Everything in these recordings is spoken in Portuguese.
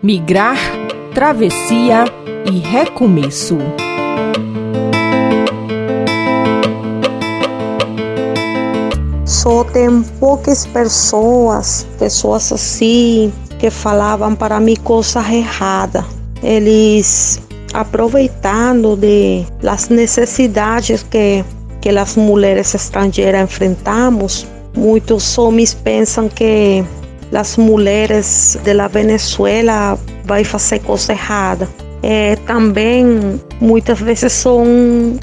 Migrar, travessia e recomeço. Só tem poucas pessoas, pessoas assim, que falavam para mim coisas erradas. Eles aproveitando de las necessidades que que as mulheres estrangeiras enfrentamos, muitos homens pensam que as mulheres da Venezuela vai fazer coisa errada. É, também muitas vezes são,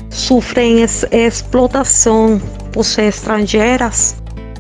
sofrem exploração por ser estrangeiras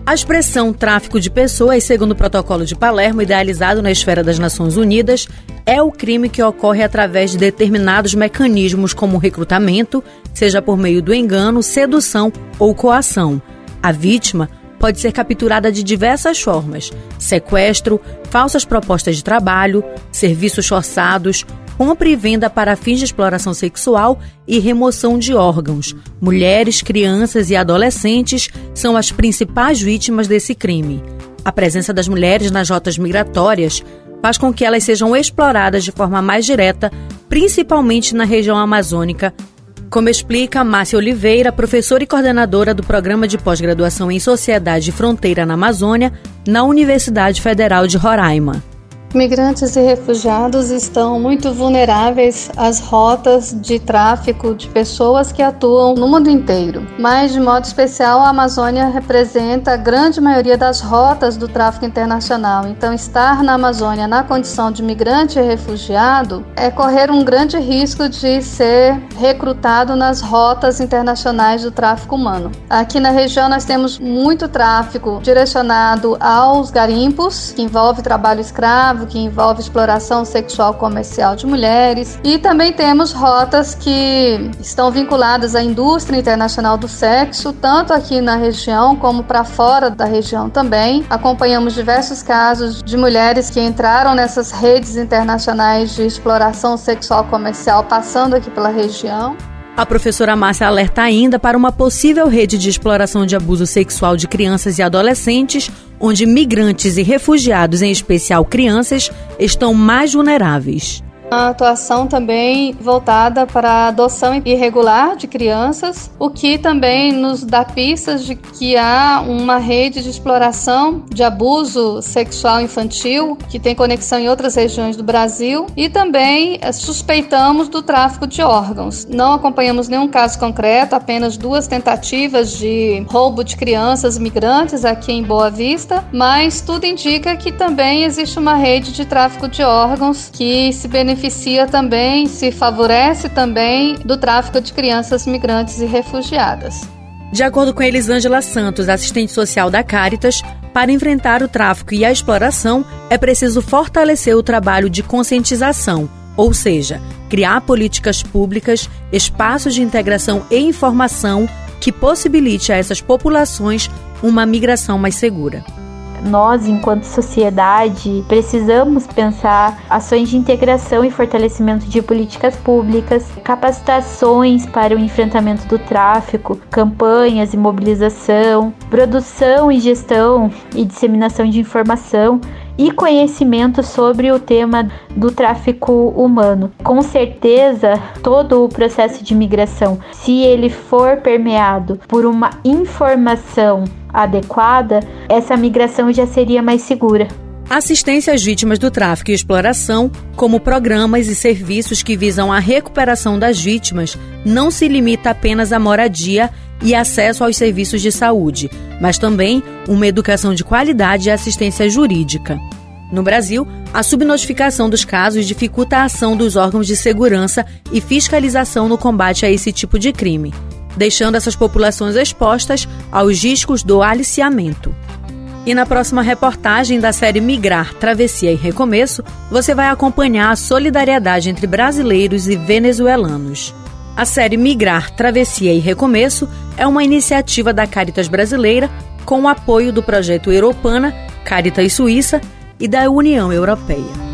a expressão tráfico de pessoas, segundo o protocolo de Palermo, idealizado na esfera das Nações Unidas, é o crime que ocorre através de determinados mecanismos como recrutamento, seja por meio do engano, sedução ou coação. A vítima pode ser capturada de diversas formas: sequestro, falsas propostas de trabalho, serviços forçados, compra e venda para fins de exploração sexual e remoção de órgãos. Mulheres, crianças e adolescentes são as principais vítimas desse crime. A presença das mulheres nas rotas migratórias faz com que elas sejam exploradas de forma mais direta, principalmente na região amazônica, como explica Márcia Oliveira, professora e coordenadora do Programa de Pós-Graduação em Sociedade e Fronteira na Amazônia, na Universidade Federal de Roraima. Migrantes e refugiados estão muito vulneráveis às rotas de tráfico de pessoas que atuam no mundo inteiro. Mas, de modo especial, a Amazônia representa a grande maioria das rotas do tráfico internacional. Então, estar na Amazônia na condição de migrante e refugiado é correr um grande risco de ser recrutado nas rotas internacionais do tráfico humano. Aqui na região, nós temos muito tráfico direcionado aos garimpos, que envolve trabalho escravo que envolve exploração sexual comercial de mulheres, e também temos rotas que estão vinculadas à indústria internacional do sexo, tanto aqui na região como para fora da região também. Acompanhamos diversos casos de mulheres que entraram nessas redes internacionais de exploração sexual comercial passando aqui pela região. A professora Márcia alerta ainda para uma possível rede de exploração de abuso sexual de crianças e adolescentes, onde migrantes e refugiados, em especial crianças, estão mais vulneráveis. A atuação também voltada para a adoção irregular de crianças, o que também nos dá pistas de que há uma rede de exploração de abuso sexual infantil que tem conexão em outras regiões do Brasil e também eh, suspeitamos do tráfico de órgãos. Não acompanhamos nenhum caso concreto, apenas duas tentativas de roubo de crianças migrantes aqui em Boa Vista, mas tudo indica que também existe uma rede de tráfico de órgãos que se beneficia beneficia também, se favorece também do tráfico de crianças migrantes e refugiadas. De acordo com Elisângela Santos, assistente social da Caritas, para enfrentar o tráfico e a exploração é preciso fortalecer o trabalho de conscientização, ou seja, criar políticas públicas, espaços de integração e informação que possibilite a essas populações uma migração mais segura nós, enquanto sociedade, precisamos pensar ações de integração e fortalecimento de políticas públicas, capacitações para o enfrentamento do tráfico, campanhas e mobilização, produção e gestão e disseminação de informação e conhecimento sobre o tema do tráfico humano. Com certeza, todo o processo de migração, se ele for permeado por uma informação adequada, essa migração já seria mais segura. Assistência às vítimas do tráfico e exploração, como programas e serviços que visam a recuperação das vítimas, não se limita apenas à moradia e acesso aos serviços de saúde, mas também uma educação de qualidade e assistência jurídica. No Brasil, a subnotificação dos casos dificulta a ação dos órgãos de segurança e fiscalização no combate a esse tipo de crime deixando essas populações expostas aos riscos do aliciamento. E na próxima reportagem da série Migrar, Travessia e Recomeço, você vai acompanhar a solidariedade entre brasileiros e venezuelanos. A série Migrar, Travessia e Recomeço é uma iniciativa da Caritas Brasileira com o apoio do projeto Europana, Caritas Suíça e da União Europeia.